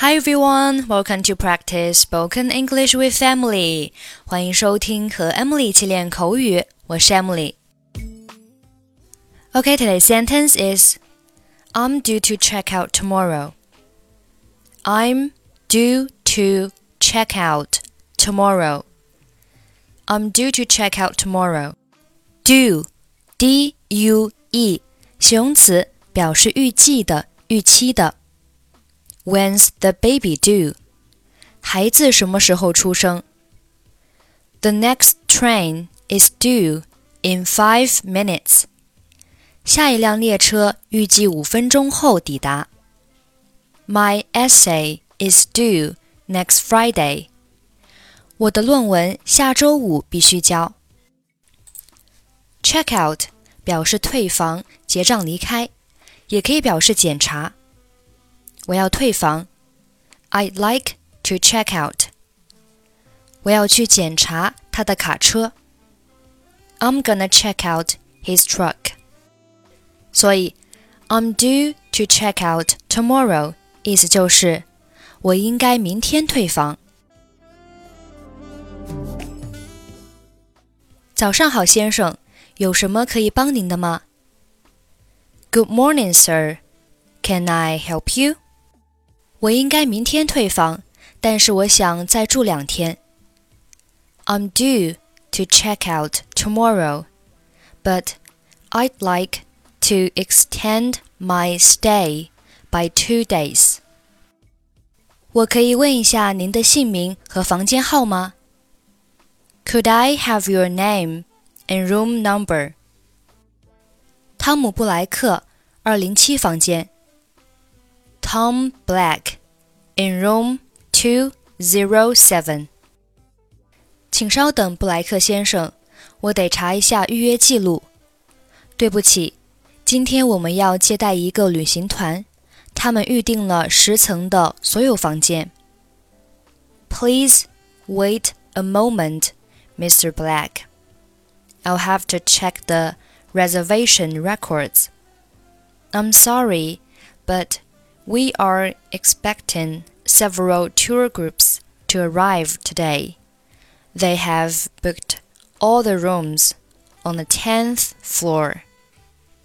Hi everyone, welcome to practice spoken English with Emily. 欢迎收听和 Emily 一起练口语，我是 Emily。Okay, today's sentence is I'm due to check out tomorrow. I'm due to check out tomorrow. I'm due to check out tomorrow. Due, D U E，形容词，表示预计的、预期的。When's the baby due? 孩子什么时候出生？The next train is due in five minutes. 下一辆列车预计五分钟后抵达。My essay is due next Friday. 我的论文下周五必须交。Check out 表示退房、结账离开，也可以表示检查。 我要退房。I'd like to check out. 我要去检查他的卡车。I'm gonna check out his truck. 所以，I'm due to check out tomorrow，意思就是我应该明天退房。早上好，先生，有什么可以帮您的吗？Good morning, sir. Can I help you? 我应该明天退房，但是我想再住两天。I'm due to check out tomorrow, but I'd like to extend my stay by two days. 我可以问一下您的姓名和房间号吗？Could I have your name and room number? 汤姆·布莱克，二零七房间。 Tom Black in room two zero seven。请稍等，布莱克先生，我得查一下预约记录。对不起，今天我们要接待一个旅行团，他们预定了十层的所有房间。Please wait a moment, Mr. Black. I'll have to check the reservation records. I'm sorry, but we are expecting several tour groups to arrive today. They have booked all the rooms on the 10th floor.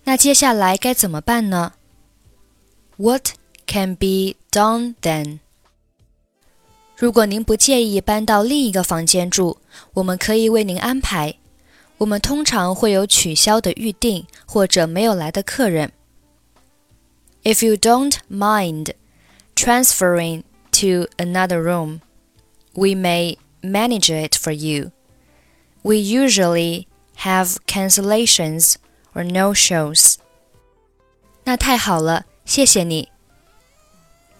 那接下来该怎么办呢？What can be done then? 如果您不介意搬到另一个房间住，我们可以为您安排。我们通常会有取消的预定或者没有来的客人。 if you don't mind transferring to another room, we may manage it for you. We usually have cancellations or no shows. 那太好了，谢谢你。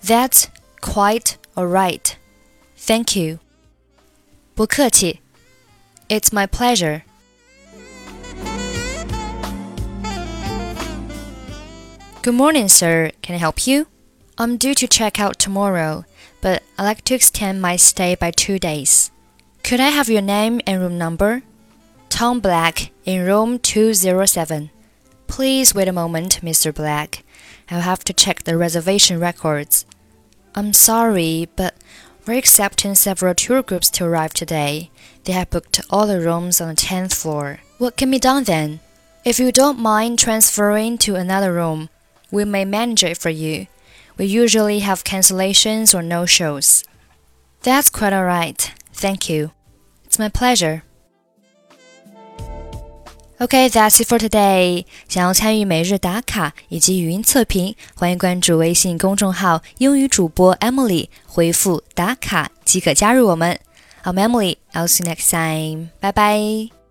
That's quite alright. Thank you. 不客气。It's my pleasure. Good morning, sir. Can I help you? I'm due to check out tomorrow, but I'd like to extend my stay by two days. Could I have your name and room number? Tom Black in room 207. Please wait a moment, Mr. Black. I'll have to check the reservation records. I'm sorry, but we're accepting several tour groups to arrive today. They have booked all the rooms on the 10th floor. What can be done then? If you don't mind transferring to another room, we may manage it for you. We usually have cancellations or no shows. That's quite alright. Thank you. It's my pleasure. Okay, that's it for today. 想要参与每日打卡以及语音测评，欢迎关注微信公众号“英语主播 Emily”，回复“打卡”即可加入我们。I'm Emily. I'll see you next time. Bye bye.